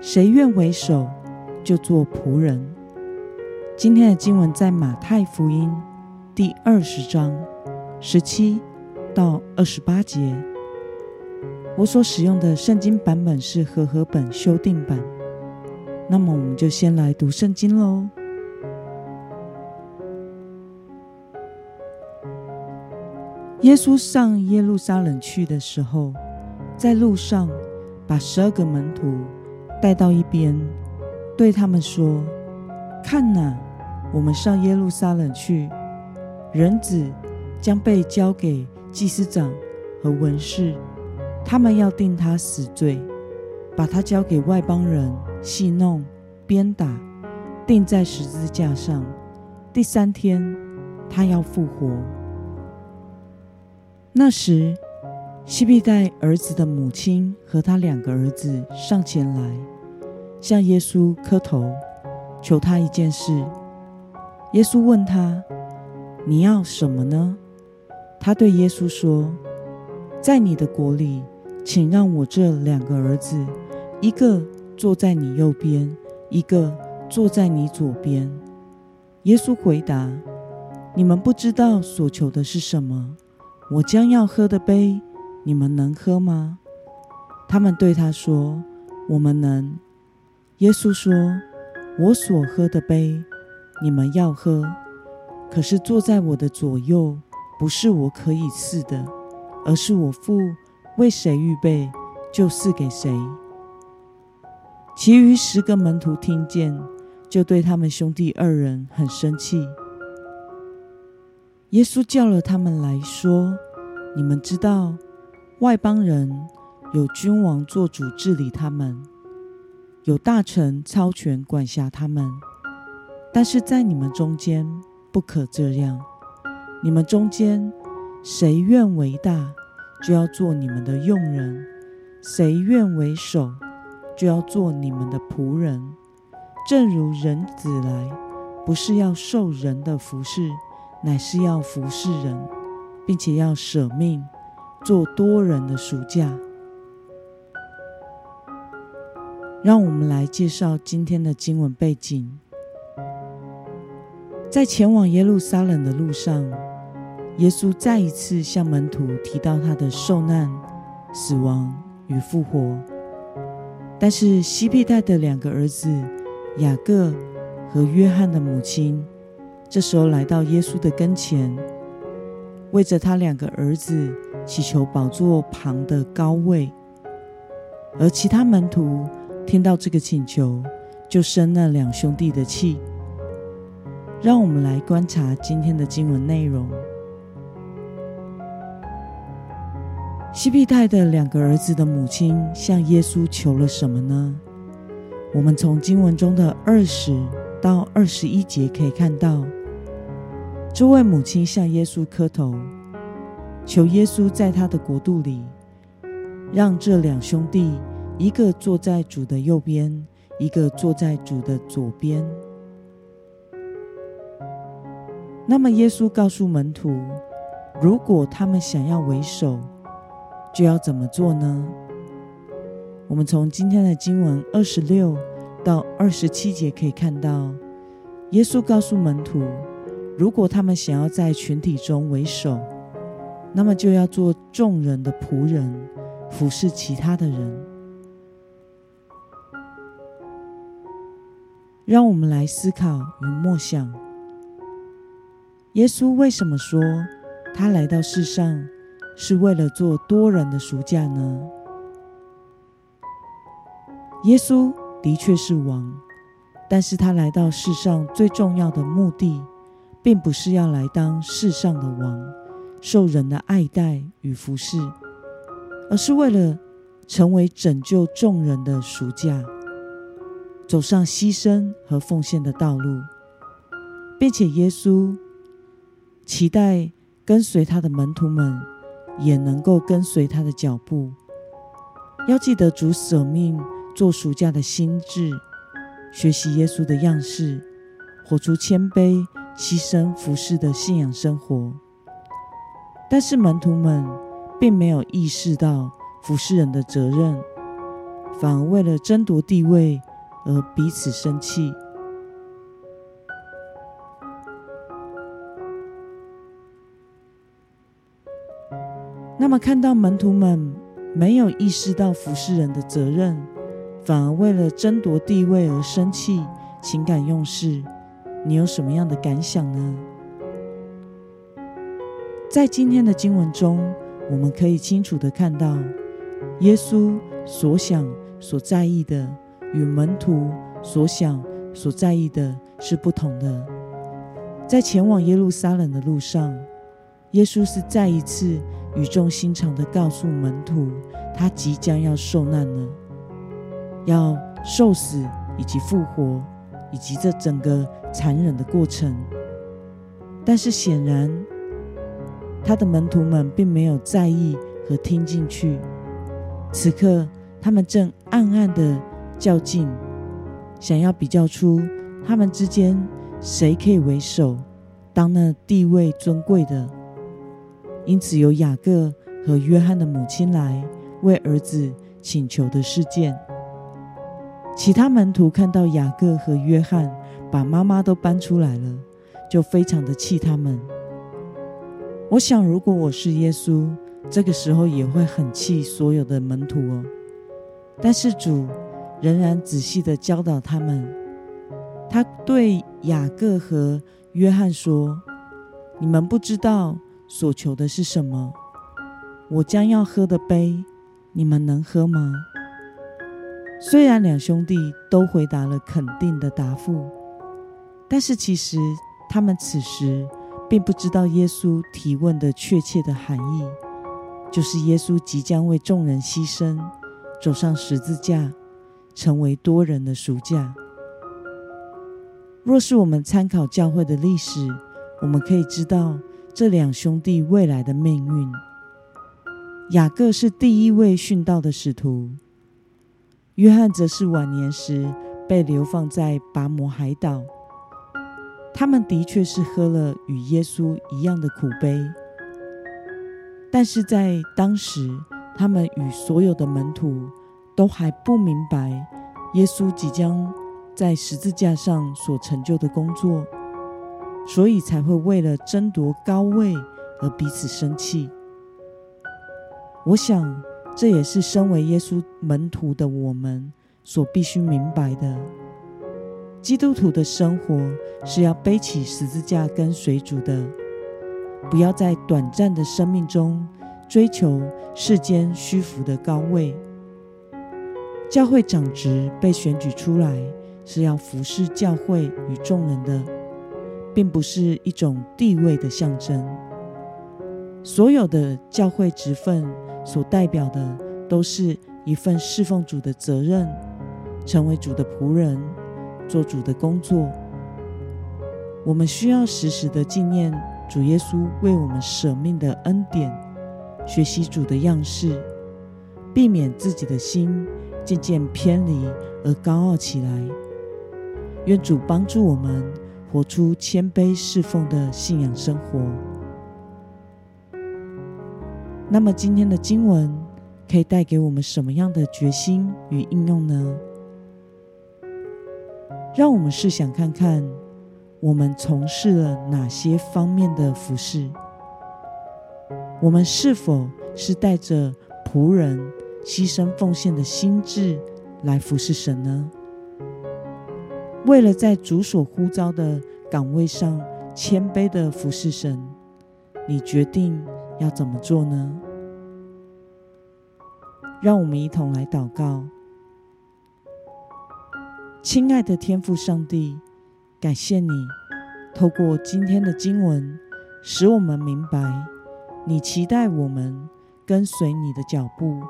谁愿为首，就做仆人。今天的经文在马太福音第二十章十七到二十八节。我所使用的圣经版本是和合本修订版。那么，我们就先来读圣经喽。耶稣上耶路撒冷去的时候，在路上把十二个门徒。带到一边，对他们说：“看哪，我们上耶路撒冷去，人子将被交给祭司长和文士，他们要定他死罪，把他交给外邦人戏弄、鞭打，钉在十字架上。第三天，他要复活。”那时，西庇带儿子的母亲和他两个儿子上前来。向耶稣磕头，求他一件事。耶稣问他：“你要什么呢？”他对耶稣说：“在你的国里，请让我这两个儿子，一个坐在你右边，一个坐在你左边。”耶稣回答：“你们不知道所求的是什么。我将要喝的杯，你们能喝吗？”他们对他说：“我们能。”耶稣说：“我所喝的杯，你们要喝；可是坐在我的左右，不是我可以赐的，而是我父为谁预备，就赐给谁。”其余十个门徒听见，就对他们兄弟二人很生气。耶稣叫了他们来说：“你们知道，外邦人有君王做主治理他们。”有大臣超权管辖他们，但是在你们中间不可这样。你们中间谁愿为大，就要做你们的用人；谁愿为首，就要做你们的仆人。正如人子来，不是要受人的服侍，乃是要服侍人，并且要舍命做多人的暑假。让我们来介绍今天的经文背景。在前往耶路撒冷的路上，耶稣再一次向门徒提到他的受难、死亡与复活。但是西庇太的两个儿子雅各和约翰的母亲，这时候来到耶稣的跟前，为着他两个儿子祈求宝座旁的高位，而其他门徒。听到这个请求，就生了两兄弟的气。让我们来观察今天的经文内容。西庇太的两个儿子的母亲向耶稣求了什么呢？我们从经文中的二十到二十一节可以看到，这位母亲向耶稣磕头，求耶稣在他的国度里，让这两兄弟。一个坐在主的右边，一个坐在主的左边。那么，耶稣告诉门徒，如果他们想要为首，就要怎么做呢？我们从今天的经文二十六到二十七节可以看到，耶稣告诉门徒，如果他们想要在群体中为首，那么就要做众人的仆人，服侍其他的人。让我们来思考与默想：耶稣为什么说他来到世上是为了做多人的赎价呢？耶稣的确是王，但是他来到世上最重要的目的，并不是要来当世上的王，受人的爱戴与服侍，而是为了成为拯救众人的赎价。走上牺牲和奉献的道路，并且耶稣期待跟随他的门徒们也能够跟随他的脚步。要记得主舍命做暑假的心智，学习耶稣的样式，活出谦卑、牺牲、服侍的信仰生活。但是门徒们并没有意识到服侍人的责任，反而为了争夺地位而彼此生气。那么，看到门徒们。没有意识到服侍人的责任，反而为了争夺地位而生气、情感用事，你有什么样的感想呢？在今天的经文中，我们可以清楚的看到，耶稣所想、所在意的，与门徒所想、所在意的是不同的。在前往耶路撒冷的路上，耶稣是再一次。语重心长的告诉门徒，他即将要受难了，要受死以及复活，以及这整个残忍的过程。但是显然，他的门徒们并没有在意和听进去。此刻，他们正暗暗的较劲，想要比较出他们之间谁可以为首，当那地位尊贵的。因此，有雅各和约翰的母亲来为儿子请求的事件。其他门徒看到雅各和约翰把妈妈都搬出来了，就非常的气他们。我想，如果我是耶稣，这个时候也会很气所有的门徒哦。但是主仍然仔细的教导他们。他对雅各和约翰说：“你们不知道。”所求的是什么？我将要喝的杯，你们能喝吗？虽然两兄弟都回答了肯定的答复，但是其实他们此时并不知道耶稣提问的确切的含义，就是耶稣即将为众人牺牲，走上十字架，成为多人的赎价。若是我们参考教会的历史，我们可以知道。这两兄弟未来的命运，雅各是第一位殉道的使徒，约翰则是晚年时被流放在拔摩海岛。他们的确是喝了与耶稣一样的苦杯，但是在当时，他们与所有的门徒都还不明白耶稣即将在十字架上所成就的工作。所以才会为了争夺高位而彼此生气。我想，这也是身为耶稣门徒的我们所必须明白的。基督徒的生活是要背起十字架跟随主的，不要在短暂的生命中追求世间虚浮的高位。教会长职被选举出来，是要服侍教会与众人的。并不是一种地位的象征。所有的教会职分所代表的，都是一份侍奉主的责任，成为主的仆人，做主的工作。我们需要时时的纪念主耶稣为我们舍命的恩典，学习主的样式，避免自己的心渐渐偏离而高傲起来。愿主帮助我们。活出谦卑侍奉的信仰生活。那么，今天的经文可以带给我们什么样的决心与应用呢？让我们试想看看，我们从事了哪些方面的服饰？我们是否是带着仆人牺牲奉献的心智来服侍神呢？为了在主所呼召的岗位上谦卑的服侍神，你决定要怎么做呢？让我们一同来祷告。亲爱的天父上帝，感谢你透过今天的经文，使我们明白你期待我们跟随你的脚步，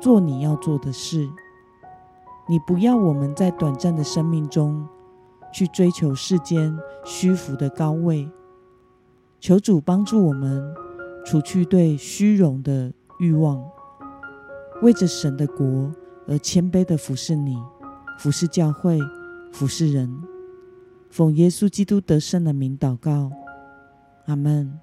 做你要做的事。你不要我们在短暂的生命中去追求世间虚浮的高位。求主帮助我们除去对虚荣的欲望，为着神的国而谦卑的服侍你，服侍教会，服侍人。奉耶稣基督得胜的名祷告，阿门。